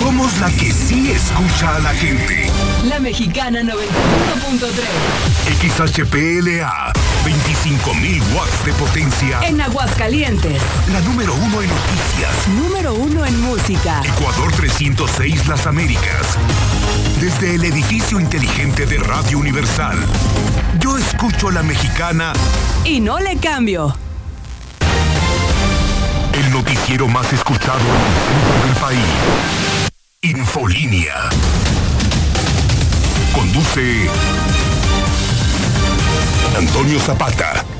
Somos la que sí escucha a la gente. La Mexicana 91.3. XHPLA, 25.000 watts de potencia. En Aguascalientes. La número uno en noticias. Número uno en música. Ecuador 306 Las Américas. Desde el edificio inteligente de Radio Universal. Yo escucho a la mexicana. Y no le cambio. El noticiero más escuchado en el país. Infolínea. Conduce Antonio Zapata.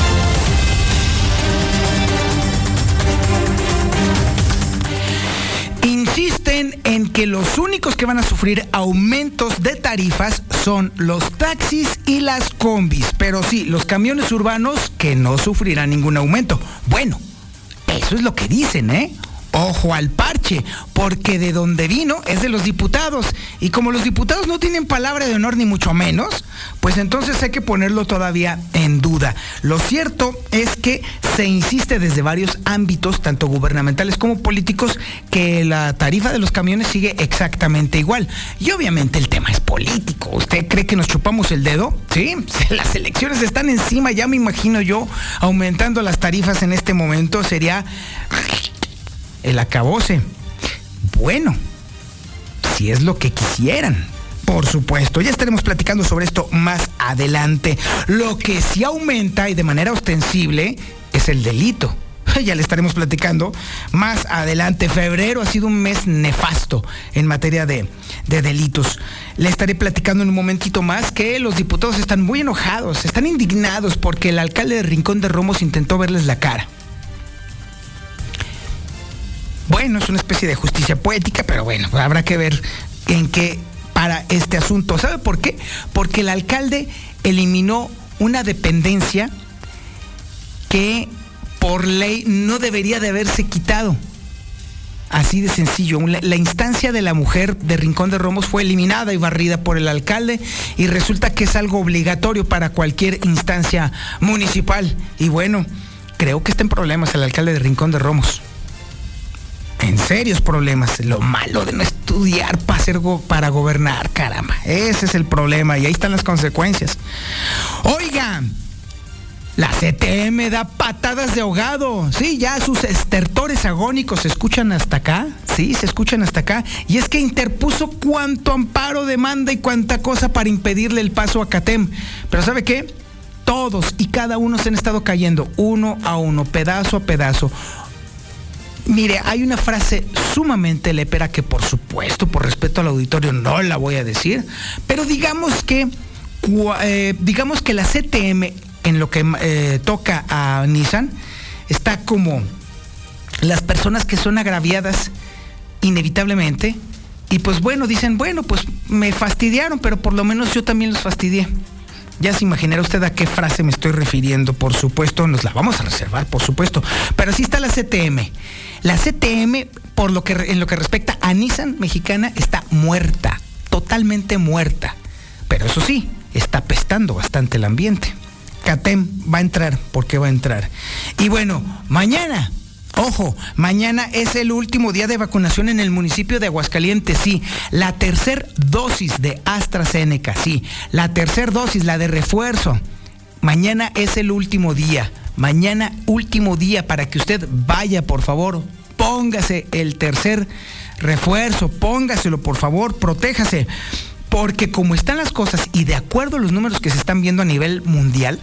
Que los únicos que van a sufrir aumentos de tarifas son los taxis y las combis, pero sí, los camiones urbanos que no sufrirán ningún aumento. Bueno, eso es lo que dicen, ¿eh? Ojo al parche, porque de donde vino es de los diputados. Y como los diputados no tienen palabra de honor ni mucho menos, pues entonces hay que ponerlo todavía en duda. Lo cierto es que se insiste desde varios ámbitos, tanto gubernamentales como políticos, que la tarifa de los camiones sigue exactamente igual. Y obviamente el tema es político. ¿Usted cree que nos chupamos el dedo? Sí, las elecciones están encima, ya me imagino yo aumentando las tarifas en este momento. Sería el acabose. Bueno, si es lo que quisieran. Por supuesto, ya estaremos platicando sobre esto más adelante. Lo que sí aumenta y de manera ostensible es el delito. Ya le estaremos platicando más adelante. Febrero ha sido un mes nefasto en materia de, de, delitos. Le estaré platicando en un momentito más que los diputados están muy enojados, están indignados porque el alcalde de Rincón de Romos intentó verles la cara. Bueno, es una especie de justicia poética, pero bueno, habrá que ver en qué para este asunto. ¿Sabe por qué? Porque el alcalde eliminó una dependencia que por ley no debería de haberse quitado. Así de sencillo. La, instancia de la mujer de Rincón de Romos fue eliminada y barrida por el alcalde y resulta que es algo obligatorio para cualquier instancia municipal. Y bueno, creo que está en problemas el alcalde de Rincón de Romos en serios problemas. Lo malo de no estudiar para, ser go para gobernar, caramba. Ese es el problema y ahí están las consecuencias. Oigan, la CTM da patadas de ahogado. Sí, ya sus estertores agónicos se escuchan hasta acá. Sí, se escuchan hasta acá. Y es que interpuso cuanto amparo, demanda y cuanta cosa para impedirle el paso a CATEM. Pero ¿sabe qué? Todos y cada uno se han estado cayendo uno a uno, pedazo a pedazo. Mire, hay una frase sumamente lepera que por supuesto, por respeto al auditorio, no la voy a decir, pero digamos que, eh, digamos que la CTM en lo que eh, toca a Nissan está como las personas que son agraviadas inevitablemente y pues bueno, dicen, bueno, pues me fastidiaron, pero por lo menos yo también los fastidié. Ya se imaginará usted a qué frase me estoy refiriendo, por supuesto, nos la vamos a reservar, por supuesto. Pero así está la CTM. La CTM, por lo que, en lo que respecta a Nissan mexicana, está muerta, totalmente muerta. Pero eso sí, está apestando bastante el ambiente. CATEM va a entrar, porque va a entrar. Y bueno, mañana, Ojo, mañana es el último día de vacunación en el municipio de Aguascalientes, sí. La tercer dosis de AstraZeneca, sí. La tercer dosis, la de refuerzo. Mañana es el último día. Mañana último día para que usted vaya, por favor. Póngase el tercer refuerzo, póngaselo, por favor, protéjase. Porque como están las cosas y de acuerdo a los números que se están viendo a nivel mundial,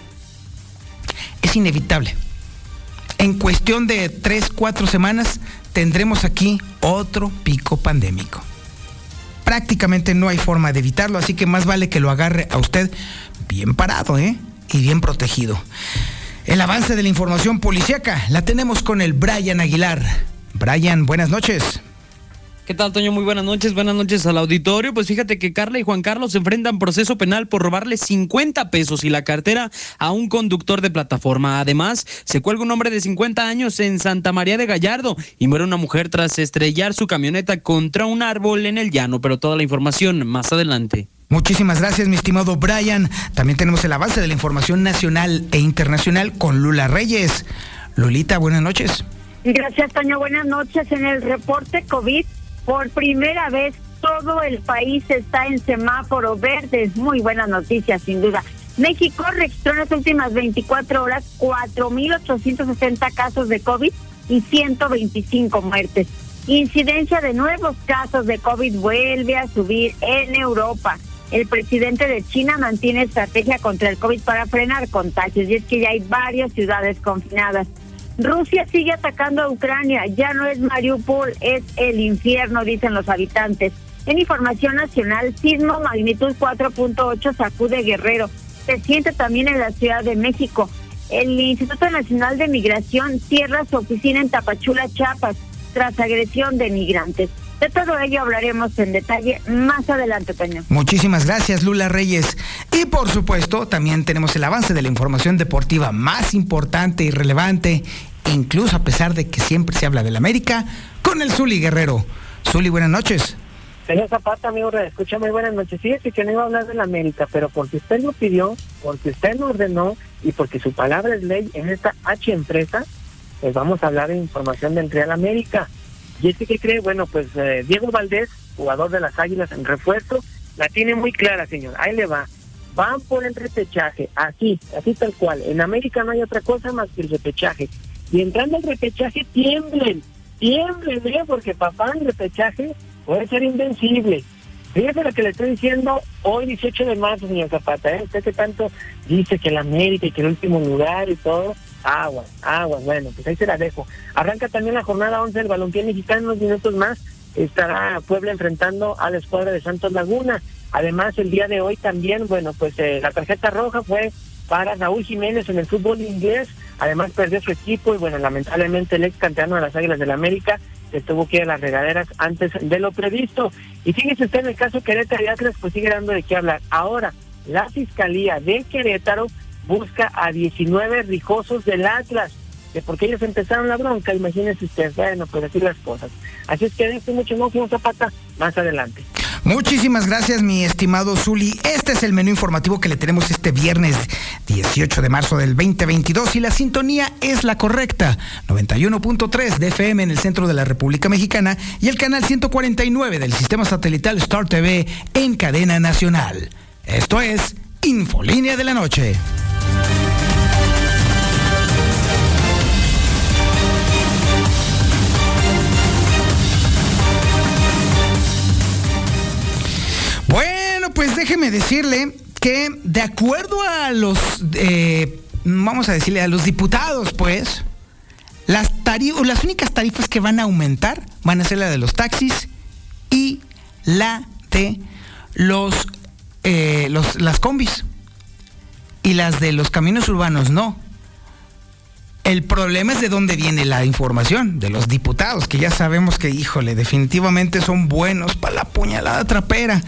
es inevitable en cuestión de tres, cuatro semanas tendremos aquí otro pico pandémico. Prácticamente no hay forma de evitarlo, así que más vale que lo agarre a usted bien parado, ¿eh? Y bien protegido. El avance de la información policíaca la tenemos con el Brian Aguilar. Brian, buenas noches. ¿Qué tal, Toño? Muy buenas noches. Buenas noches al auditorio. Pues fíjate que Carla y Juan Carlos se enfrentan proceso penal por robarle 50 pesos y la cartera a un conductor de plataforma. Además, se cuelga un hombre de 50 años en Santa María de Gallardo y muere una mujer tras estrellar su camioneta contra un árbol en el llano. Pero toda la información más adelante. Muchísimas gracias, mi estimado Brian. También tenemos el avance de la información nacional e internacional con Lula Reyes. Lulita, buenas noches. Gracias, Toño. Buenas noches. En el reporte COVID por primera vez todo el país está en semáforo verde. Es muy buena noticia, sin duda. México registró en las últimas 24 horas 4.860 casos de COVID y 125 muertes. Incidencia de nuevos casos de COVID vuelve a subir en Europa. El presidente de China mantiene estrategia contra el COVID para frenar contagios y es que ya hay varias ciudades confinadas. Rusia sigue atacando a Ucrania, ya no es Mariupol, es el infierno, dicen los habitantes. En información nacional, sismo magnitud 4.8 sacude Guerrero. Se siente también en la Ciudad de México. El Instituto Nacional de Migración cierra su oficina en Tapachula, Chiapas, tras agresión de migrantes. De todo ello hablaremos en detalle más adelante, Toño. Muchísimas gracias, Lula Reyes. Y por supuesto, también tenemos el avance de la información deportiva más importante y relevante, incluso a pesar de que siempre se habla del América, con el Zuli Guerrero. Zuli, buenas noches. Señor Zapata, amigo, escucha muy buenas noches. Fíjese que no iba a hablar del América, pero porque usted lo pidió, porque usted lo ordenó y porque su palabra es ley en esta H empresa, pues vamos a hablar de información del Real América. Y este que cree, bueno, pues eh, Diego Valdés, jugador de las Águilas en refuerzo, la tiene muy clara, señor. Ahí le va. Van por el repechaje, así, así tal cual. En América no hay otra cosa más que el repechaje. Y entrando al repechaje, tiemblen, tiemblen, ¿eh? porque papá en repechaje puede ser invencible. Fíjese lo que le estoy diciendo hoy 18 de marzo, señor Zapata, ¿eh? Usted que tanto dice que el América y que el último lugar y todo, Agua, agua, bueno, pues ahí se la dejo. Arranca también la jornada 11 del balompié mexicano, unos minutos más estará Puebla enfrentando a la escuadra de Santos Laguna. Además, el día de hoy también, bueno, pues eh, la tarjeta roja fue para Raúl Jiménez en el fútbol inglés. Además, perdió su equipo y, bueno, lamentablemente el ex de las Águilas del la América se tuvo que ir a las regaderas antes de lo previsto. Y fíjese usted, en el caso Querétaro y Atlas, pues sigue dando de qué hablar. Ahora, la Fiscalía de Querétaro busca a 19 rijosos del Atlas, de porque ellos empezaron la bronca, imagínense ustedes, bueno, pues así las cosas. Así es que este mucho no Zapata más adelante. Muchísimas gracias, mi estimado Zuli. Este es el menú informativo que le tenemos este viernes 18 de marzo del 2022 y la sintonía es la correcta. 91.3 de FM en el centro de la República Mexicana y el canal 149 del sistema satelital Star TV en cadena nacional. Esto es Infolínea de la Noche. Déjeme decirle que de acuerdo a los, eh, vamos a decirle, a los diputados, pues, las, las únicas tarifas que van a aumentar van a ser la de los taxis y la de los, eh, los las combis. Y las de los caminos urbanos no. El problema es de dónde viene la información, de los diputados, que ya sabemos que, híjole, definitivamente son buenos para la puñalada trapera.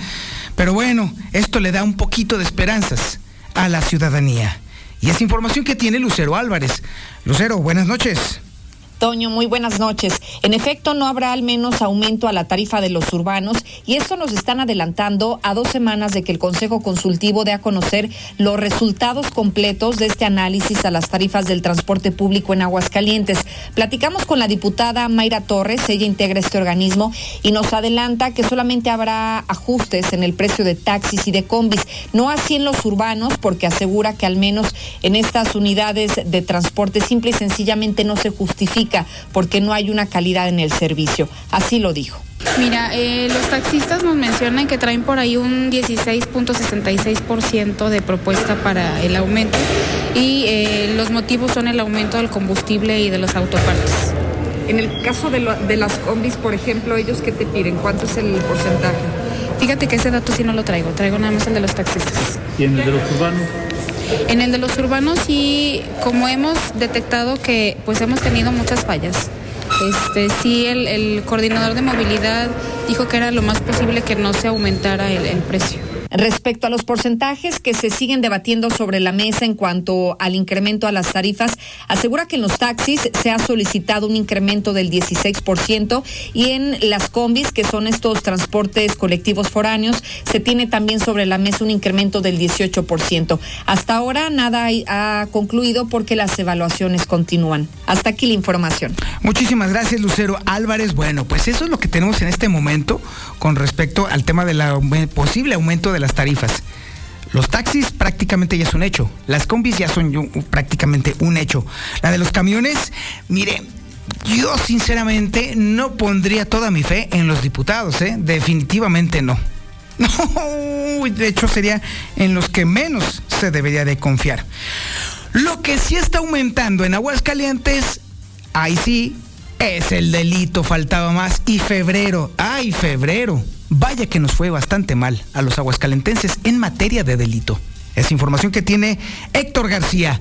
Pero bueno, esto le da un poquito de esperanzas a la ciudadanía. Y es información que tiene Lucero Álvarez. Lucero, buenas noches. Toño, muy buenas noches. En efecto, no habrá al menos aumento a la tarifa de los urbanos y esto nos están adelantando a dos semanas de que el Consejo Consultivo dé a conocer los resultados completos de este análisis a las tarifas del transporte público en Aguascalientes. Platicamos con la diputada Mayra Torres, ella integra este organismo y nos adelanta que solamente habrá ajustes en el precio de taxis y de combis, no así en los urbanos, porque asegura que al menos en estas unidades de transporte simple y sencillamente no se justifica porque no hay una calidad en el servicio. Así lo dijo. Mira, eh, los taxistas nos mencionan que traen por ahí un 16.66% de propuesta para el aumento y eh, los motivos son el aumento del combustible y de los autopartes. En el caso de, de las combis, por ejemplo, ellos qué te piden, ¿cuánto es el porcentaje? Fíjate que ese dato sí no lo traigo, traigo nada más el de los taxistas. ¿Y en el de los urbanos? En el de los urbanos y como hemos detectado que pues hemos tenido muchas fallas. Este, sí, el, coordinador de movilidad dijo que era lo más posible que no se aumentara el precio. Respecto a los porcentajes que se siguen debatiendo sobre la mesa en cuanto al incremento a las tarifas, asegura que en los taxis se ha solicitado un incremento del 16% y en las combis, que son estos transportes colectivos foráneos, se tiene también sobre la mesa un incremento del 18%. Hasta ahora nada ha concluido porque las evaluaciones continúan. Hasta aquí la información. Muchísimas gracias, Lucero Álvarez. Bueno, pues eso es lo que tenemos en este momento con respecto al tema del posible aumento de las tarifas. Los taxis prácticamente ya es un hecho. Las combis ya son prácticamente un hecho. La de los camiones, mire, yo sinceramente no pondría toda mi fe en los diputados, ¿eh? Definitivamente no. No, de hecho sería en los que menos se debería de confiar. Lo que sí está aumentando en Aguascalientes, ahí sí, es el delito, faltaba más. Y febrero, ay, febrero. Vaya que nos fue bastante mal a los aguascalentenses en materia de delito. Es información que tiene Héctor García.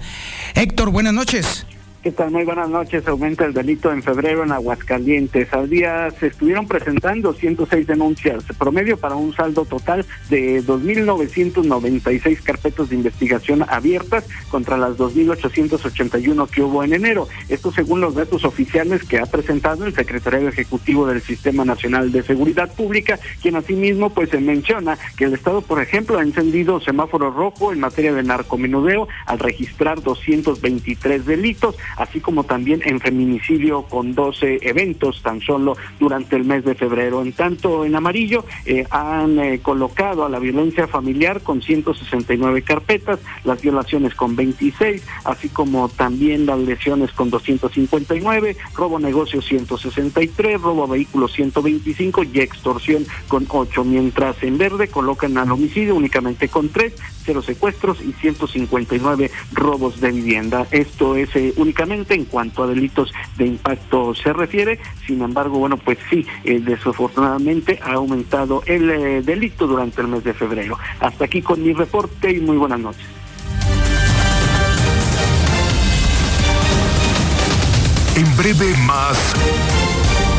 Héctor, buenas noches. ¿Qué tal? Muy buenas noches. Aumenta el delito en febrero en Aguascalientes. Al día se estuvieron presentando 106 denuncias, promedio para un saldo total de 2.996 carpetas de investigación abiertas contra las 2.881 que hubo en enero. Esto según los datos oficiales que ha presentado el secretario ejecutivo del Sistema Nacional de Seguridad Pública, quien asimismo pues se menciona que el Estado, por ejemplo, ha encendido semáforo rojo en materia de narcomenudeo al registrar 223 delitos así como también en feminicidio con 12 eventos tan solo durante el mes de febrero. En tanto, en amarillo eh, han eh, colocado a la violencia familiar con 169 carpetas, las violaciones con 26, así como también las lesiones con 259, robo negocio 163, robo a vehículos 125 y extorsión con 8, mientras en verde colocan al homicidio únicamente con 3, cero secuestros y 159 robos de vivienda. Esto es eh, únicamente en cuanto a delitos de impacto se refiere. Sin embargo, bueno, pues sí, eh, desafortunadamente ha aumentado el eh, delito durante el mes de febrero. Hasta aquí con mi reporte y muy buenas noches. En breve más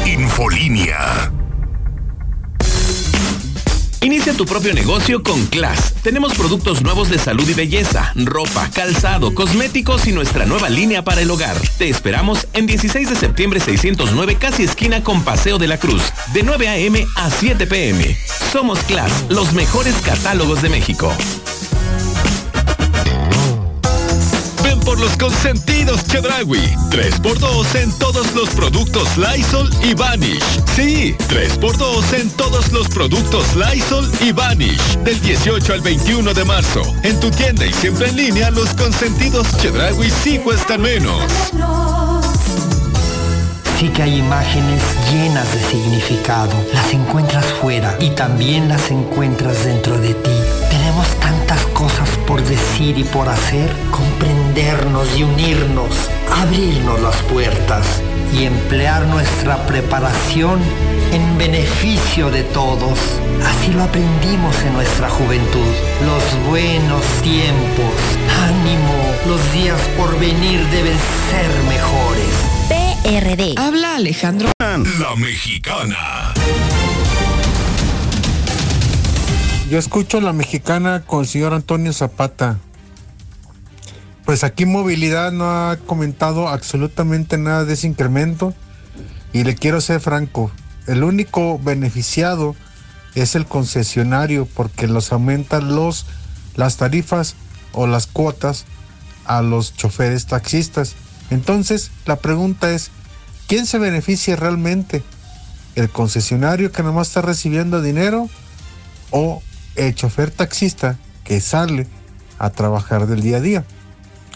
Infolínea. Inicia tu propio negocio con Class. Tenemos productos nuevos de salud y belleza, ropa, calzado, cosméticos y nuestra nueva línea para el hogar. Te esperamos en 16 de septiembre 609, casi esquina con Paseo de la Cruz, de 9 a.m. a 7 p.m. Somos Class, los mejores catálogos de México. Por los consentidos Chedragui. 3x2 en todos los productos Lysol y Vanish. Sí, 3x2 en todos los productos Lysol y Vanish. Del 18 al 21 de marzo. En tu tienda y siempre en línea, los consentidos Chedragui sí cuestan menos. Sí que hay imágenes llenas de significado. Las encuentras fuera y también las encuentras dentro de ti. Tenemos tantas cosas por decir y por hacer, comprendernos y unirnos, abrirnos las puertas y emplear nuestra preparación en beneficio de todos. Así lo aprendimos en nuestra juventud. Los buenos tiempos, ánimo, los días por venir deben ser mejores. PRD. Habla Alejandro. La mexicana. Yo escucho la mexicana con el señor Antonio Zapata. Pues aquí movilidad no ha comentado absolutamente nada de ese incremento. Y le quiero ser franco, el único beneficiado es el concesionario porque los aumentan los las tarifas o las cuotas a los choferes taxistas. Entonces, la pregunta es, ¿quién se beneficia realmente? ¿El concesionario que nomás está recibiendo dinero o el chofer taxista que sale a trabajar del día a día.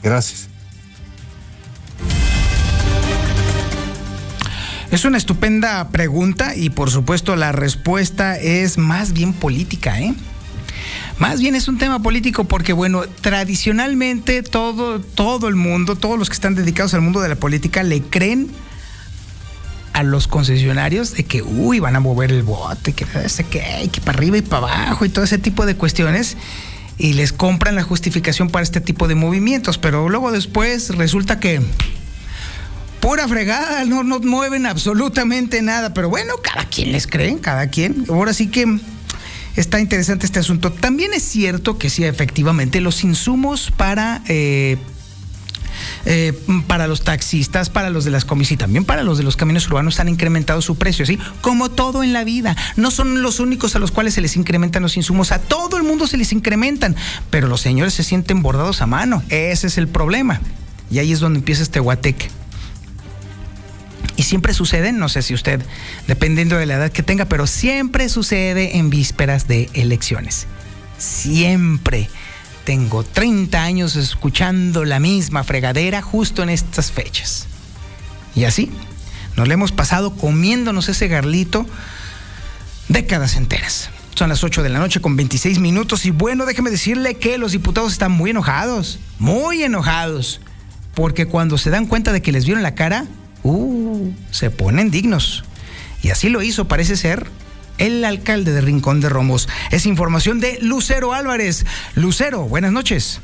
Gracias. Es una estupenda pregunta y por supuesto la respuesta es más bien política, ¿eh? Más bien es un tema político porque, bueno, tradicionalmente todo, todo el mundo, todos los que están dedicados al mundo de la política le creen a los concesionarios de que, uy, van a mover el bote, que, que, que para arriba y para abajo y todo ese tipo de cuestiones. y les compran la justificación para este tipo de movimientos, pero luego después resulta que pura fregada, no, no mueven absolutamente nada, pero bueno, cada quien les cree, cada quien. Ahora sí que está interesante este asunto. También es cierto que sí, efectivamente, los insumos para... Eh, eh, para los taxistas, para los de las comis y también para los de los caminos urbanos han incrementado su precio, ¿sí? Como todo en la vida. No son los únicos a los cuales se les incrementan los insumos, a todo el mundo se les incrementan, pero los señores se sienten bordados a mano. Ese es el problema. Y ahí es donde empieza este guateque. Y siempre sucede, no sé si usted, dependiendo de la edad que tenga, pero siempre sucede en vísperas de elecciones. Siempre. Tengo 30 años escuchando la misma fregadera justo en estas fechas. Y así, nos le hemos pasado comiéndonos ese garlito décadas enteras. Son las 8 de la noche con 26 minutos y bueno, déjeme decirle que los diputados están muy enojados, muy enojados, porque cuando se dan cuenta de que les vieron la cara, uh, se ponen dignos. Y así lo hizo, parece ser, el alcalde de Rincón de Romos. Es información de Lucero Álvarez. Lucero, buenas noches.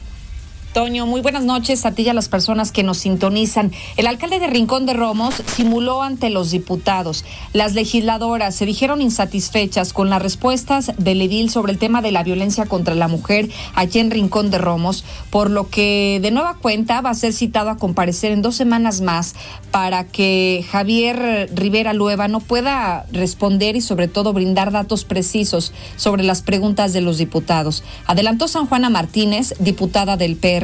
Toño, muy buenas noches a ti y a las personas que nos sintonizan. El alcalde de Rincón de Romos simuló ante los diputados. Las legisladoras se dijeron insatisfechas con las respuestas del edil sobre el tema de la violencia contra la mujer allí en Rincón de Romos, por lo que de nueva cuenta va a ser citado a comparecer en dos semanas más para que Javier Rivera no pueda responder y sobre todo brindar datos precisos sobre las preguntas de los diputados. Adelantó San Juana Martínez, diputada del PR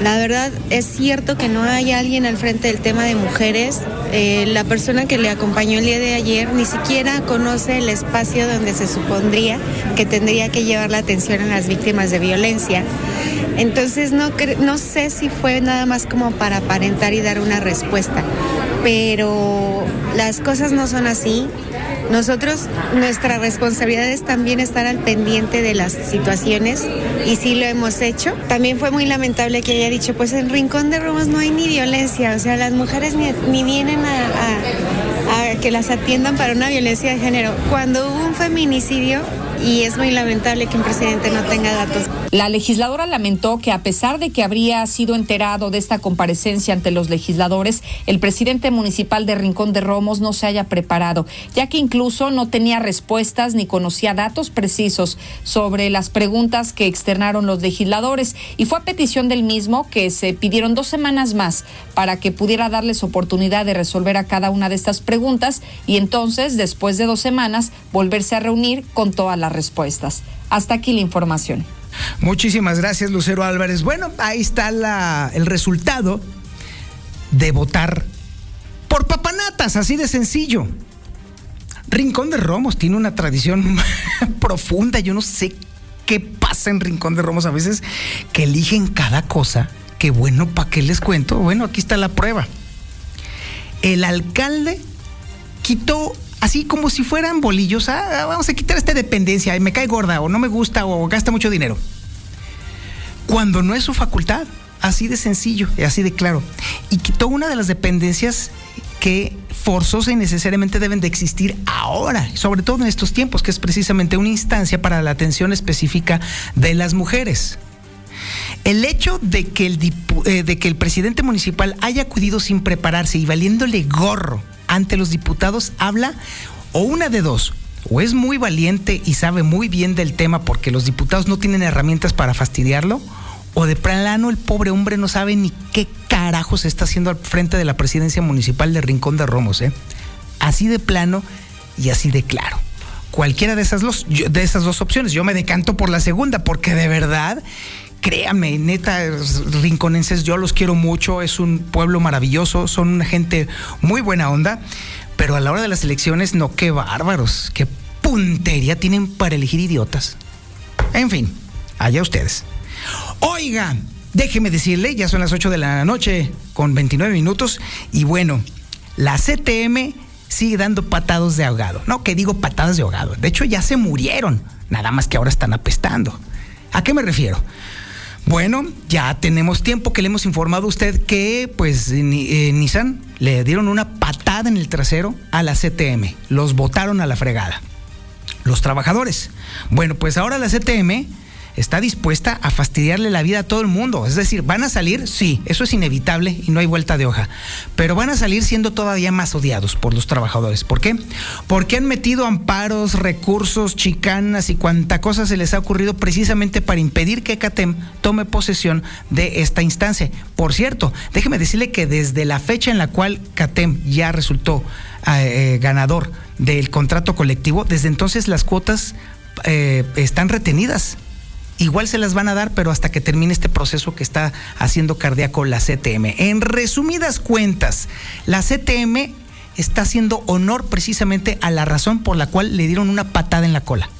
la verdad es cierto que no hay alguien al frente del tema de mujeres. Eh, la persona que le acompañó el día de ayer ni siquiera conoce el espacio donde se supondría que tendría que llevar la atención a las víctimas de violencia. Entonces no, no sé si fue nada más como para aparentar y dar una respuesta, pero las cosas no son así. Nosotros, nuestra responsabilidad es también estar al pendiente de las situaciones y sí lo hemos hecho. También fue muy lamentable que haya dicho, pues en Rincón de Romos no hay ni violencia, o sea, las mujeres ni, vienen a, a que las atiendan para una violencia de género. Cuando hubo un feminicidio, y es muy lamentable que un presidente no tenga datos. La legisladora lamentó que a pesar de que habría sido enterado de esta comparecencia ante los legisladores, el presidente municipal de Rincón de Romos no se haya preparado, ya que incluso no tenía respuestas ni conocía datos precisos sobre las preguntas que externaron los legisladores y fue a petición del mismo que se pidieron dos semanas más para que pudiera darles oportunidad de resolver a cada una de estas preguntas y entonces, después de dos semanas, volverse a reunir con toda la respuestas. Hasta aquí la información. Muchísimas gracias, Lucero Álvarez. Bueno, ahí está el resultado de votar por papanatas, así de sencillo. Rincón de Romos tiene una tradición profunda. Yo no sé qué pasa en Rincón de Romos a veces que eligen cada cosa. Que bueno, ¿para qué les cuento? Bueno, aquí está la prueba. El alcalde quitó así como si fueran bolillos, ah, vamos a quitar esta dependencia, me cae gorda o no me gusta o gasta mucho dinero. Cuando no es su facultad, así de sencillo y así de claro. Y quitó una de las dependencias que forzosa y necesariamente deben de existir ahora, sobre todo en estos tiempos, que es precisamente una instancia para la atención específica de las mujeres. El hecho de que el, eh, de que el presidente municipal haya acudido sin prepararse y valiéndole gorro ante los diputados habla o una de dos, o es muy valiente y sabe muy bien del tema porque los diputados no tienen herramientas para fastidiarlo, o de plano el pobre hombre no sabe ni qué carajos está haciendo al frente de la presidencia municipal de Rincón de Romos, ¿eh? Así de plano y así de claro. Cualquiera de esas, de esas dos opciones, yo me decanto por la segunda, porque de verdad créame, neta, rinconenses, yo los quiero mucho, es un pueblo maravilloso, son una gente muy buena onda, pero a la hora de las elecciones, no, qué bárbaros, qué puntería tienen para elegir idiotas. En fin, allá ustedes. Oiga, déjeme decirle, ya son las 8 de la noche con 29 minutos, y bueno, la CTM sigue dando patados de ahogado. No, que digo patadas de ahogado. De hecho, ya se murieron. Nada más que ahora están apestando. ¿A qué me refiero? Bueno, ya tenemos tiempo que le hemos informado a usted que pues eh, Nissan le dieron una patada en el trasero a la CTM. Los botaron a la fregada. Los trabajadores. Bueno, pues ahora la CTM está dispuesta a fastidiarle la vida a todo el mundo. Es decir, van a salir, sí, eso es inevitable y no hay vuelta de hoja, pero van a salir siendo todavía más odiados por los trabajadores. ¿Por qué? Porque han metido amparos, recursos, chicanas y cuanta cosa se les ha ocurrido precisamente para impedir que CATEM tome posesión de esta instancia. Por cierto, déjeme decirle que desde la fecha en la cual CATEM ya resultó eh, eh, ganador del contrato colectivo, desde entonces las cuotas eh, están retenidas. Igual se las van a dar, pero hasta que termine este proceso que está haciendo cardíaco la CTM. En resumidas cuentas, la CTM está haciendo honor precisamente a la razón por la cual le dieron una patada en la cola.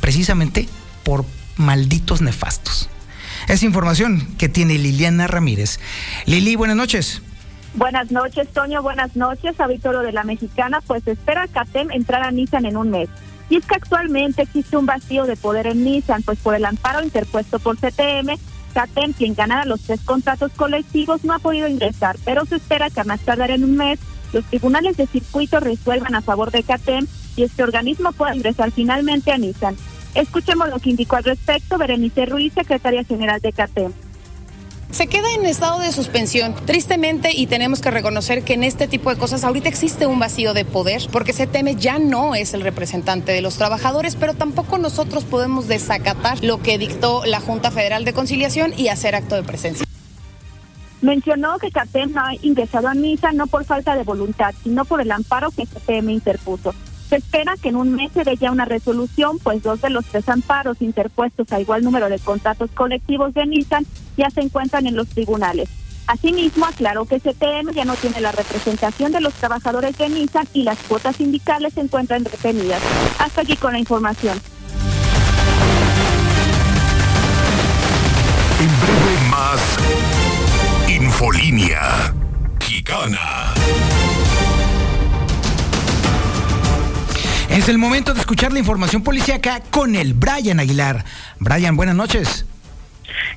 Precisamente por malditos nefastos. Es información que tiene Liliana Ramírez. Lili, buenas noches. Buenas noches, Toño. Buenas noches, auditorio de la Mexicana. Pues espera CATEM entrar a Nissan en un mes. Y es que actualmente existe un vacío de poder en Nissan, pues por el amparo interpuesto por CTM, CATEM, quien ganara los tres contratos colectivos, no ha podido ingresar, pero se espera que a más tardar en un mes los tribunales de circuito resuelvan a favor de CATEM y este organismo pueda ingresar finalmente a Nissan. Escuchemos lo que indicó al respecto Berenice Ruiz, secretaria general de CATEM se queda en estado de suspensión, tristemente, y tenemos que reconocer que en este tipo de cosas ahorita existe un vacío de poder, porque CTM ya no es el representante de los trabajadores, pero tampoco nosotros podemos desacatar lo que dictó la Junta Federal de Conciliación y hacer acto de presencia. Mencionó que CATEM no ha ingresado a misa no por falta de voluntad, sino por el amparo que CTM interpuso. Se espera que en un mes se dé ya una resolución, pues dos de los tres amparos interpuestos a igual número de contratos colectivos de Nissan ya se encuentran en los tribunales. Asimismo, aclaró que CTM ya no tiene la representación de los trabajadores de Nissan y las cuotas sindicales se encuentran retenidas. Hasta aquí con la información. En más Infolínea Gicana. Es el momento de escuchar la información policíaca con el Brian Aguilar. Brian, buenas noches.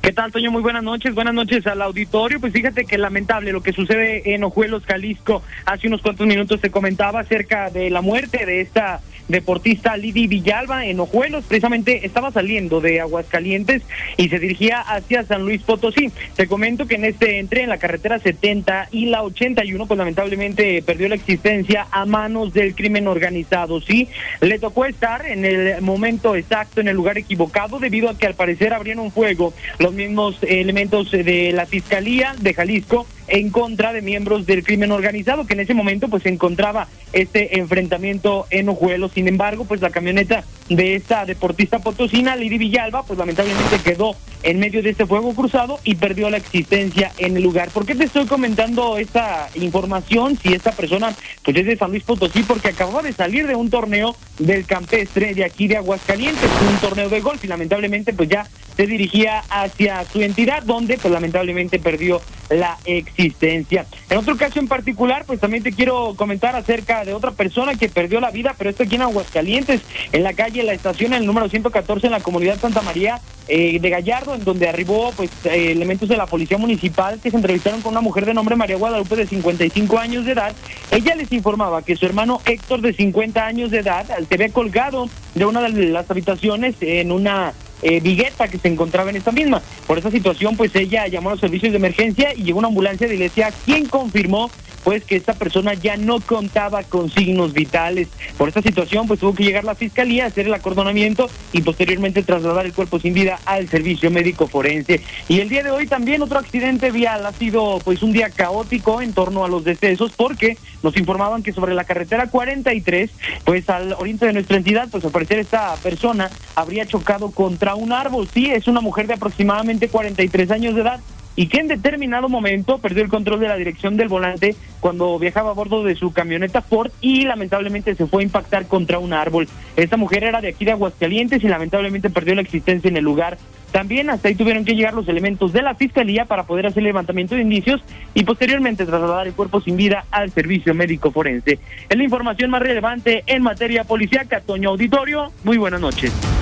¿Qué tal, Toño? Muy buenas noches. Buenas noches al auditorio. Pues fíjate que lamentable lo que sucede en Ojuelos, Jalisco. Hace unos cuantos minutos se comentaba acerca de la muerte de esta deportista Lidi Villalba en Ojuelos. Precisamente estaba saliendo de Aguascalientes y se dirigía hacia San Luis Potosí. Te comento que en este entre en la carretera 70 y la 81, pues lamentablemente perdió la existencia a manos del crimen organizado. Sí, le tocó estar en el momento exacto, en el lugar equivocado, debido a que al parecer abrieron fuego los mismos elementos de la Fiscalía de Jalisco en contra de miembros del crimen organizado, que en ese momento pues se encontraba este enfrentamiento en Ojuelos. Sin embargo, pues la camioneta de esta deportista potosina, Lidi Villalba, pues lamentablemente quedó en medio de este fuego cruzado y perdió la existencia en el lugar. ¿Por qué te estoy comentando esta información? Si esta persona pues es de San Luis Potosí, porque acababa de salir de un torneo del campestre de aquí de Aguascalientes, un torneo de golf y lamentablemente pues ya se dirigía hacia su entidad donde pues lamentablemente perdió la existencia. En otro caso en particular, pues también te quiero comentar acerca de otra persona que perdió la vida, pero esto aquí en Aguascalientes, en la calle La Estación, en el número 114 en la comunidad Santa María eh, de Gallardo, en donde arribó pues eh, elementos de la policía municipal que se entrevistaron con una mujer de nombre María Guadalupe de 55 años de edad. Ella les informaba que su hermano Héctor de 50 años de edad se había colgado de una de las habitaciones en una eh, Vigueta que se encontraba en esta misma. Por esa situación, pues ella llamó a los servicios de emergencia y llegó una ambulancia de iglesia, quien confirmó pues que esta persona ya no contaba con signos vitales. Por esta situación, pues tuvo que llegar la fiscalía, hacer el acordonamiento y posteriormente trasladar el cuerpo sin vida al servicio médico forense. Y el día de hoy también otro accidente vial ha sido pues un día caótico en torno a los decesos porque nos informaban que sobre la carretera 43, pues al oriente de nuestra entidad, pues al parecer esta persona habría chocado contra un árbol. Sí, es una mujer de aproximadamente 43 años de edad y que en determinado momento perdió el control de la dirección del volante cuando viajaba a bordo de su camioneta Ford y lamentablemente se fue a impactar contra un árbol. Esta mujer era de aquí de Aguascalientes y lamentablemente perdió la existencia en el lugar. También hasta ahí tuvieron que llegar los elementos de la fiscalía para poder hacer levantamiento de indicios y posteriormente trasladar el cuerpo sin vida al servicio médico forense. Es la información más relevante en materia policíaca. Toño Auditorio, muy buenas noches.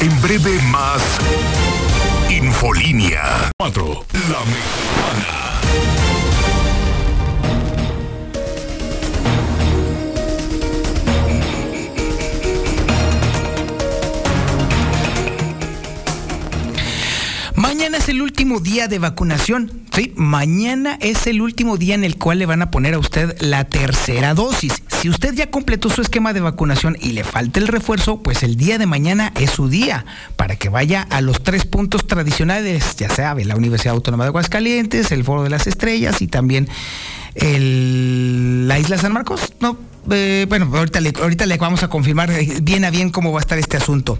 En breve más Infolínea 4. La Mexicana. Mañana es el último día de vacunación. Sí, mañana es el último día en el cual le van a poner a usted la tercera dosis. Si usted ya completó su esquema de vacunación y le falta el refuerzo, pues el día de mañana es su día para que vaya a los tres puntos tradicionales, ya sabe, la Universidad Autónoma de Aguascalientes, el Foro de las Estrellas y también la Isla San Marcos. No, eh, bueno, ahorita ahorita le vamos a confirmar bien a bien cómo va a estar este asunto.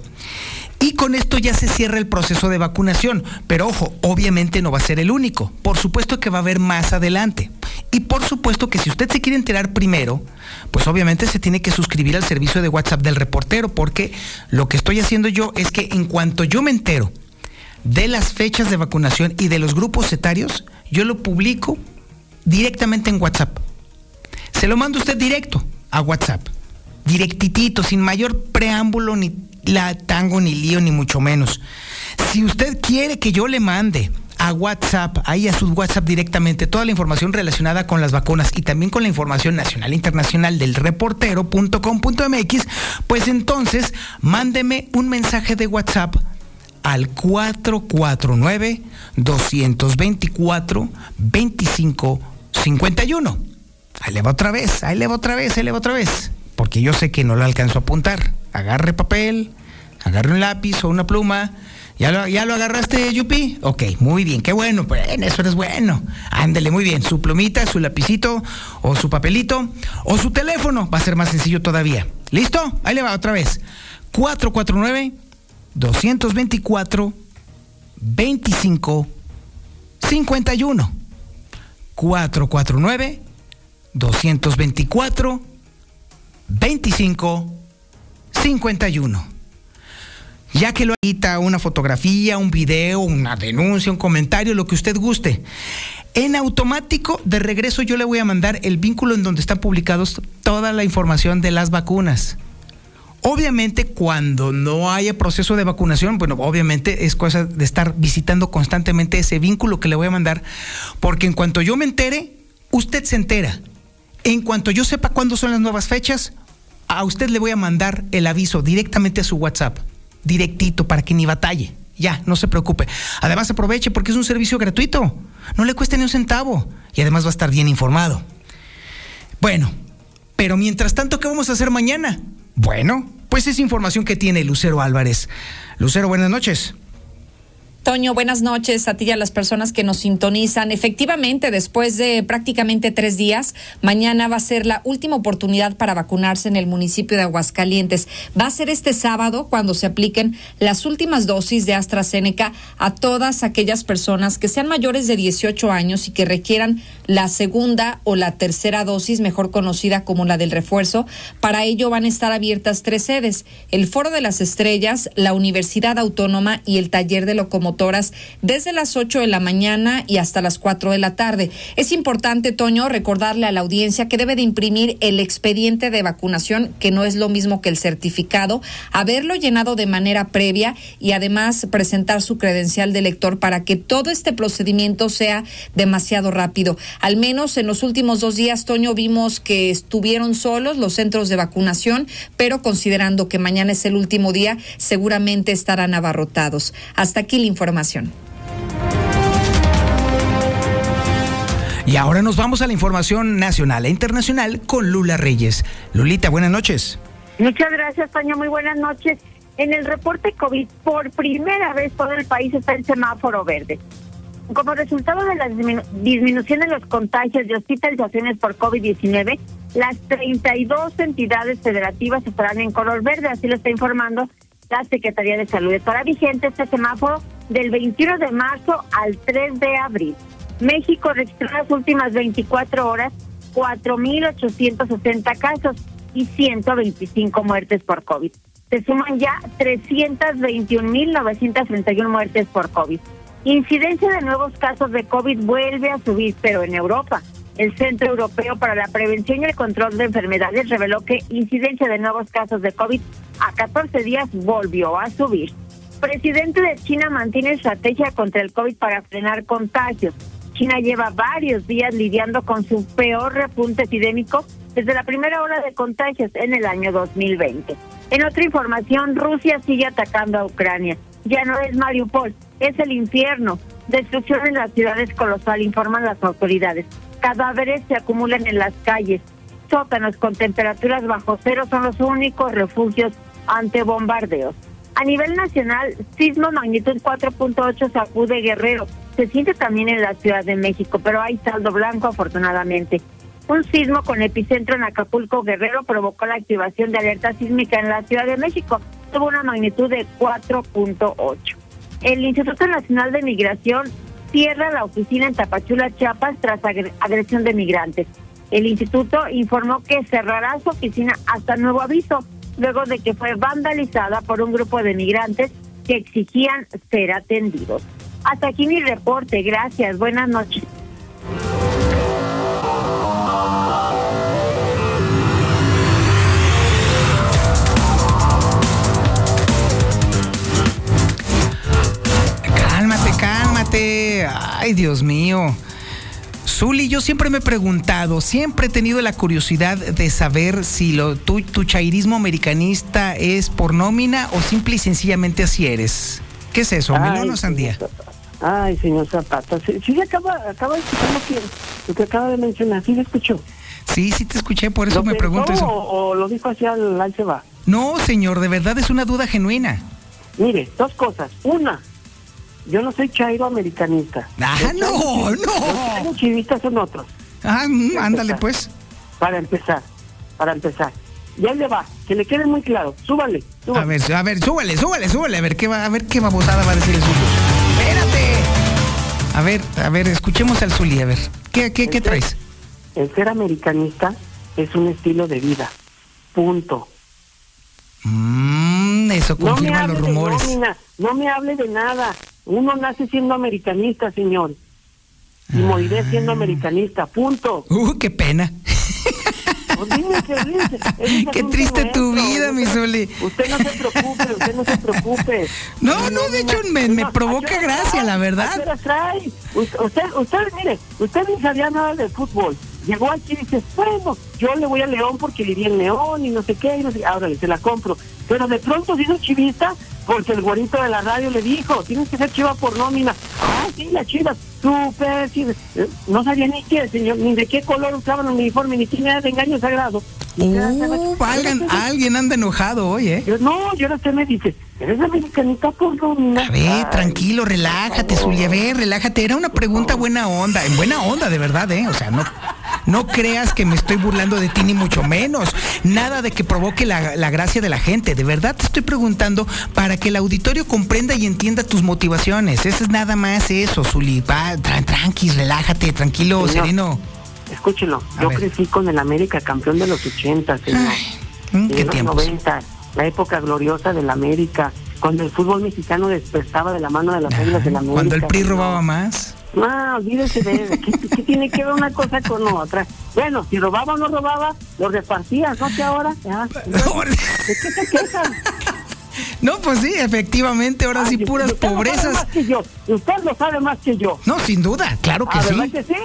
Y con esto ya se cierra el proceso de vacunación. Pero ojo, obviamente no va a ser el único. Por supuesto que va a haber más adelante. Y por supuesto que si usted se quiere enterar primero, pues obviamente se tiene que suscribir al servicio de WhatsApp del reportero, porque lo que estoy haciendo yo es que en cuanto yo me entero de las fechas de vacunación y de los grupos etarios, yo lo publico directamente en WhatsApp. Se lo mando usted directo a WhatsApp. Directitito, sin mayor preámbulo ni la tango ni lío ni mucho menos. Si usted quiere que yo le mande a WhatsApp, ahí a su WhatsApp directamente, toda la información relacionada con las vacunas y también con la información nacional e internacional del reportero.com.mx, pues entonces mándeme un mensaje de WhatsApp al 449 224 2551. Ahí le va otra vez, ahí le va otra vez, ahí le va otra vez, porque yo sé que no lo alcanzo a apuntar agarre papel, agarre un lápiz o una pluma. ¿Ya lo, ¿Ya lo agarraste, Yupi? Ok, muy bien, qué bueno, pues eso es bueno. Ándele, muy bien, su plumita, su lapicito o su papelito o su teléfono, va a ser más sencillo todavía. ¿Listo? Ahí le va otra vez. 449 224 25 51 449 224 25 51. Ya que lo edita una fotografía, un video, una denuncia, un comentario, lo que usted guste. En automático, de regreso, yo le voy a mandar el vínculo en donde están publicados toda la información de las vacunas. Obviamente, cuando no haya proceso de vacunación, bueno, obviamente es cosa de estar visitando constantemente ese vínculo que le voy a mandar, porque en cuanto yo me entere, usted se entera. En cuanto yo sepa cuándo son las nuevas fechas, a usted le voy a mandar el aviso directamente a su WhatsApp, directito, para que ni batalle. Ya, no se preocupe. Además, aproveche porque es un servicio gratuito. No le cuesta ni un centavo. Y además va a estar bien informado. Bueno, pero mientras tanto, ¿qué vamos a hacer mañana? Bueno, pues es información que tiene Lucero Álvarez. Lucero, buenas noches. Toño, buenas noches a ti y a las personas que nos sintonizan. Efectivamente, después de prácticamente tres días, mañana va a ser la última oportunidad para vacunarse en el municipio de Aguascalientes. Va a ser este sábado cuando se apliquen las últimas dosis de AstraZeneca a todas aquellas personas que sean mayores de 18 años y que requieran la segunda o la tercera dosis, mejor conocida como la del refuerzo. Para ello van a estar abiertas tres sedes, el Foro de las Estrellas, la Universidad Autónoma y el Taller de Locomoción desde las 8 de la mañana y hasta las 4 de la tarde. Es importante, Toño, recordarle a la audiencia que debe de imprimir el expediente de vacunación, que no es lo mismo que el certificado, haberlo llenado de manera previa y además presentar su credencial de lector para que todo este procedimiento sea demasiado rápido. Al menos en los últimos dos días, Toño, vimos que estuvieron solos los centros de vacunación, pero considerando que mañana es el último día, seguramente estarán abarrotados. Hasta aquí la información información. Y ahora nos vamos a la información nacional e internacional con Lula Reyes. Lulita, buenas noches. Muchas gracias, Toño. Muy buenas noches. En el reporte COVID, por primera vez todo el país está en semáforo verde. Como resultado de la disminución de los contagios y hospitalizaciones por COVID-19, las 32 entidades federativas estarán en color verde, así lo está informando la Secretaría de Salud. Estará vigente este semáforo del 21 de marzo al 3 de abril. México registró las últimas 24 horas 4.860 casos y 125 muertes por COVID. Se suman ya 321.931 muertes por COVID. Incidencia de nuevos casos de COVID vuelve a subir, pero en Europa. El Centro Europeo para la Prevención y el Control de Enfermedades reveló que incidencia de nuevos casos de COVID a 14 días volvió a subir. Presidente de China mantiene estrategia contra el COVID para frenar contagios. China lleva varios días lidiando con su peor repunte epidémico desde la primera ola de contagios en el año 2020. En otra información, Rusia sigue atacando a Ucrania. Ya no es Mariupol, es el infierno. Destrucción en las ciudades colosal, informan las autoridades. Cadáveres se acumulan en las calles. Sótanos con temperaturas bajo cero son los únicos refugios ante bombardeos. A nivel nacional, sismo magnitud 4.8 sacude Guerrero. Se siente también en la Ciudad de México, pero hay saldo blanco afortunadamente. Un sismo con epicentro en Acapulco, Guerrero, provocó la activación de alerta sísmica en la Ciudad de México. Tuvo una magnitud de 4.8. El Instituto Nacional de Migración cierra la oficina en Tapachula, Chiapas, tras agresión de migrantes. El instituto informó que cerrará su oficina hasta nuevo aviso, luego de que fue vandalizada por un grupo de migrantes que exigían ser atendidos. Hasta aquí mi reporte. Gracias. Buenas noches. Ay, Dios mío. Zuli, yo siempre me he preguntado, siempre he tenido la curiosidad de saber si lo, tu, tu chairismo americanista es por nómina o simple y sencillamente así eres. ¿Qué es eso? ¿Melón o sandía? Ay, señor Zapata, sí, sí acaba, acaba de escuchar lo que, lo que acaba de mencionar, ¿sí lo escuchó? Sí, sí te escuché, por eso ¿Lo me pregunto eso. O, o lo dijo así al, al se va? No, señor, de verdad es una duda genuina. Mire, dos cosas. Una, yo no soy chairo americanista. Ah, no, no. Los chivistas son otros. Ah, mm, ándale pues. Para empezar, para empezar. Y ahí le va, que le quede muy claro. Súbale, súbale. A ver, a ver, súbale, súbale, súbale, a ver qué va, a ver qué babosada va a decir el Zuli. Espérate. A ver, a ver, escuchemos al Zuli, a ver. ¿Qué, qué, qué traes? El ser americanista es un estilo de vida. Punto. Mm, eso confirma los rumores. nómina, no me hable de nada. Uno nace siendo americanista, señor. Y moriré siendo americanista. Punto. Uh, qué pena. Pues dime qué es Qué triste tu vida, mi Zuli. Usted no se preocupe, usted no se preocupe. No, no, de hecho me, me provoca ¿a qué hora gracia, la ¿A qué verdad. trae? Usted, usted, mire, usted ni sabía nada de fútbol. Llegó aquí y dice, bueno, yo le voy a León porque vivía en León y no sé qué, y no sé, ahora se la compro. Pero de pronto se hizo chivista porque el güerito de la radio le dijo, tienes que ser chiva por nómina. Ah, sí, la chiva, súper chiva. Eh, No sabía ni qué, señor, ni de qué color usaban el uniforme, ni quién era de engaño sagrado. Uh, valgan, alguien anda enojado hoy, ¿eh? Yo, no, yo no usted me dice, eres americanita por nómina. A ver, tranquilo, relájate, Zuli, a ver, relájate. Era una pregunta buena onda, en buena onda, de verdad, ¿eh? O sea, no, no creas que me estoy burlando de ti, ni mucho menos. Nada de que provoque la, la gracia de la gente. De verdad te estoy preguntando para que el auditorio comprenda y entienda tus motivaciones. Eso es nada más eso, Zuli. Va, tran- tranqui, relájate, tranquilo, Señor. sereno. Escúchelo, A yo ver. crecí con el América campeón de los 80, señor. De qué los tiempos. 90, la época gloriosa del América, cuando el fútbol mexicano despertaba de la mano de las águilas del América. Cuando el PRI robaba más. No, olvídese de eso. ¿Qué, qué tiene que ver una cosa con otra? Bueno, si robaba o no robaba, lo repartías, ¿no? Que ahora. Entonces, ¿De qué se quejan? No, pues sí, efectivamente, ahora sí puras usted lo sabe pobrezas. más que yo. Usted lo sabe más que yo. No, sin duda, claro que ¿Ah, sí. ¿Verdad que sí?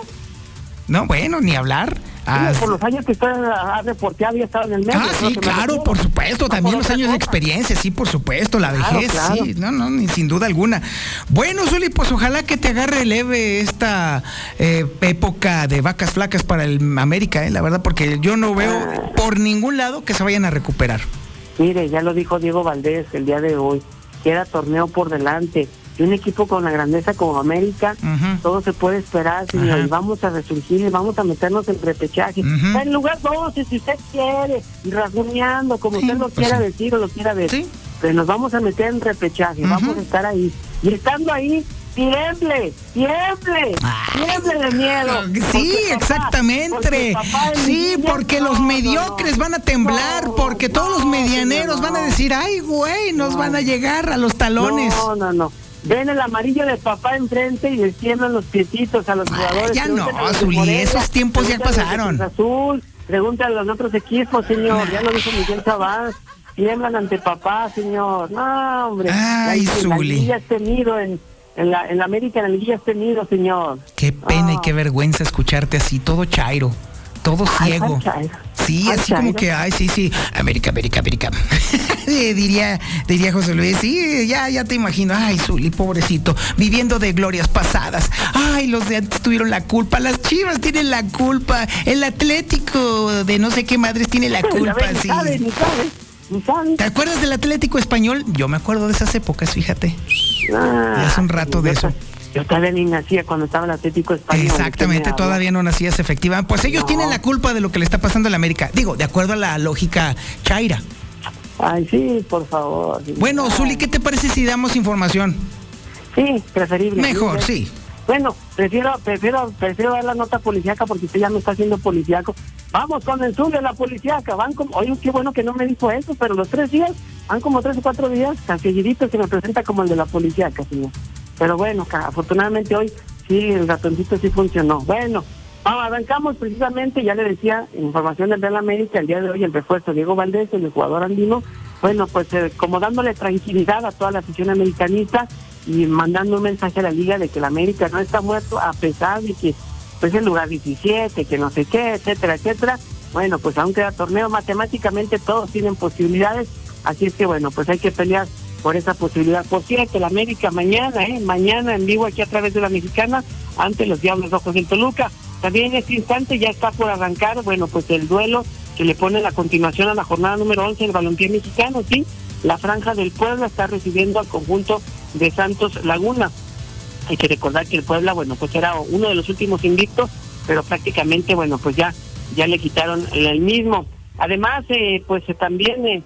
No, bueno, ni hablar. Ah, Sí, por los años que usted ha reporteado y ha estado en el medio. Ah, sí, claro, por supuesto, No también los años de experiencia, sí, por supuesto, la Claro, vejez, claro. sí, no, no, ni sin duda alguna. Bueno, Zuli, pues ojalá que te agarre leve esta eh, época de vacas flacas para el América, eh, la verdad, porque yo no veo por ningún lado que se vayan a recuperar. Mire, ya lo dijo Diego Valdés el día de hoy. Queda torneo por delante. Y un equipo con la grandeza como América, todo se puede esperar, señor. Y vamos a resurgir y vamos a meternos en repechaje. En lugar 12, si usted quiere, y rasguñando, como usted lo quiera decir o lo quiera ver. Pero nos vamos a meter en repechaje, vamos a estar ahí. Y estando ahí, tiemble, tiemble, tiemble de miedo. Sí, Porque papá- exactamente. porque papá en Sí, porque no, los no, mediocres van a temblar, porque todos los medianeros van a decir, ay, güey, nos van a llegar a los talones. No, no, no. Ven el amarillo de papá enfrente y les tiemblan los piecitos a los jugadores. ya no, Zuli, Morelia, esos tiempos ya pasaron. Azul, pregúntale a los otros equipos, señor. Ya lo dijo Miguel Sabán. Tiemblan ante papá, señor. No, hombre. Ay, Zuli. es tenido en, en, la, en la América, en la liguilla es tenido, señor. Qué pena y qué vergüenza escucharte así, todo chairo, todo ciego. Ay, Chairo. Sí, así como que, ay, sí, sí, América, América, América. diría, diría José Luis, sí, ya, ya te imagino, ay, Zuli, pobrecito, viviendo de glorias pasadas. Ay, los de antes tuvieron la culpa, las chivas tienen la culpa, el Atlético de no sé qué madres tiene la culpa, sí. ¿Te acuerdas del Atlético Español? Yo me acuerdo de esas épocas, fíjate. Ah, ya hace un rato de eso. Yo todavía ni nacía cuando estaba el Atlético Español. Exactamente, todavía no nacías efectiva. Pues ellos tienen la culpa de lo que le está pasando a la América. Digo, de acuerdo a la lógica Chaira. Ay, sí, por favor. Bueno, Zuli, ¿qué te parece si damos información? Sí, preferible. Mejor, sí. Bueno, prefiero, prefiero, prefiero dar la nota policíaca porque usted ya me está haciendo policíaco. Vamos con el sur de la policíaca. Van como, oye, qué bueno que no me dijo eso, pero los tres días, van como tres o cuatro días, seguidito se me presenta como el de la policíaca, señor. Pero bueno, afortunadamente hoy sí, el ratoncito sí funcionó. Bueno, arrancamos precisamente, ya le decía, información del Real América, el día de hoy el refuerzo Diego Valdés, el jugador andino, bueno, pues eh, como dándole tranquilidad a toda la afición americanista y mandando un mensaje a la liga de que el América no está muerto a pesar de que pues el lugar 17, que no sé qué, etcétera, etcétera. Bueno, pues aún queda torneo, matemáticamente todos tienen posibilidades, así es que bueno, pues hay que pelear por esa posibilidad. Por cierto, el América mañana, ¿eh? mañana en vivo aquí a través de la mexicana, ante los Diablos Rojos del Toluca. También en este instante ya está por arrancar, bueno, pues el duelo que le pone la continuación a la jornada número 11 del balompié mexicano, ¿sí? La franja del Puebla está recibiendo al conjunto de Santos Laguna. Hay que recordar que el Puebla, bueno, pues era uno de los últimos invictos, pero prácticamente, bueno, pues ya, ya le quitaron el mismo. Además, eh, pues también eh,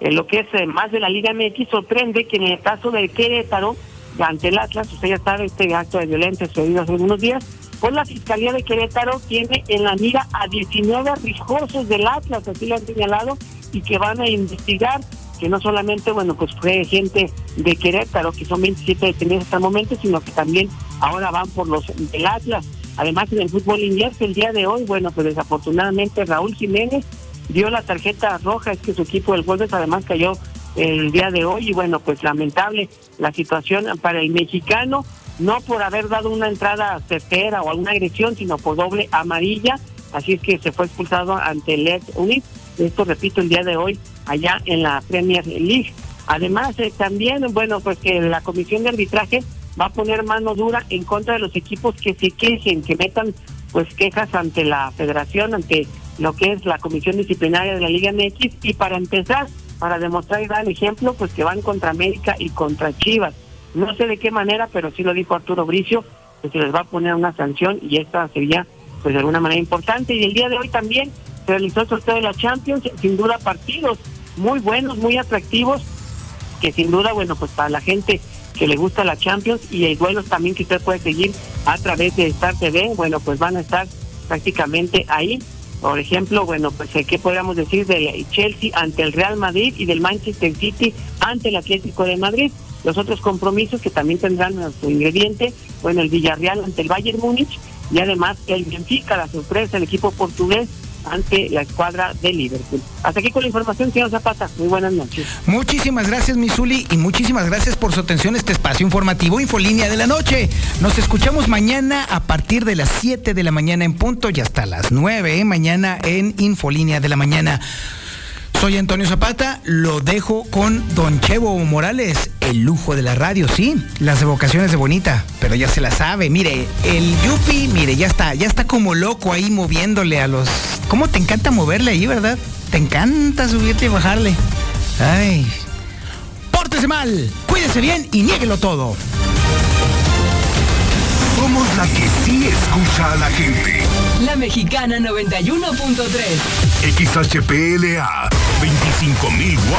lo que es más de la Liga MX sorprende que en el caso del Querétaro, ante el Atlas, usted ya sabe, este acto de violencia sucedido hace algunos días, pues la Fiscalía de Querétaro tiene en la mira a 19 rijosos del Atlas, así lo han señalado, y que van a investigar que no solamente, bueno, pues fue gente de Querétaro, que son 27 detenidos hasta el momento, sino que también ahora van por los del Atlas. Además, en el fútbol inglés, el día de hoy, bueno, pues desafortunadamente Raúl Jiménez dio la tarjeta roja, es que su equipo del jueves además cayó el día de hoy y bueno, pues lamentable la situación para el mexicano, no por haber dado una entrada certera o alguna agresión, sino por doble amarilla, así es que se fue expulsado ante el Leeds Unit, esto repito el día de hoy allá en la Premier League. Además, eh, también, bueno, pues que la comisión de arbitraje va a poner mano dura en contra de los equipos que se quejen, que metan pues quejas ante la federación, ante lo que es la comisión disciplinaria de la Liga MX y para empezar, para demostrar y dar el ejemplo, pues que van contra América y contra Chivas. No sé de qué manera, pero sí lo dijo Arturo Bricio, que se les va a poner una sanción y esta sería pues de alguna manera importante. Y el día de hoy también se realizó el sorteo de la Champions, sin duda partidos muy buenos, muy atractivos, que sin duda, bueno, pues para la gente que le gusta la Champions y hay duelos también que usted puede seguir a través de Star TV, bueno, pues van a estar prácticamente ahí. Por ejemplo, bueno, pues qué podríamos decir del Chelsea ante el Real Madrid y del Manchester City ante el Atlético de Madrid. Los otros compromisos que también tendrán su ingrediente, bueno, el Villarreal ante el Bayern Múnich y además el Benfica, la sorpresa, el equipo portugués ante la escuadra de Liverpool. Hasta aquí con la información, señor Zapata. Muy buenas noches. Muchísimas gracias, Misuli, y muchísimas gracias por su atención a este espacio informativo Infolínea de la Noche. Nos escuchamos mañana a partir de las 7 de la mañana en punto y hasta las 9 ¿eh? mañana en Infolínea de la Mañana. Soy Antonio Zapata, lo dejo con Don Chevo Morales, el lujo de la radio, sí, las evocaciones de Bonita, pero ya se la sabe, mire, el Yupi, mire, ya está, ya está como loco ahí moviéndole a los... ¿Cómo te encanta moverle ahí, verdad? Te encanta subirte y bajarle. Ay. Pórtese mal, cuídese bien y niéguelo todo. Somos la que sí escucha a la gente. La Mexicana 91.3. XHPLA 25.000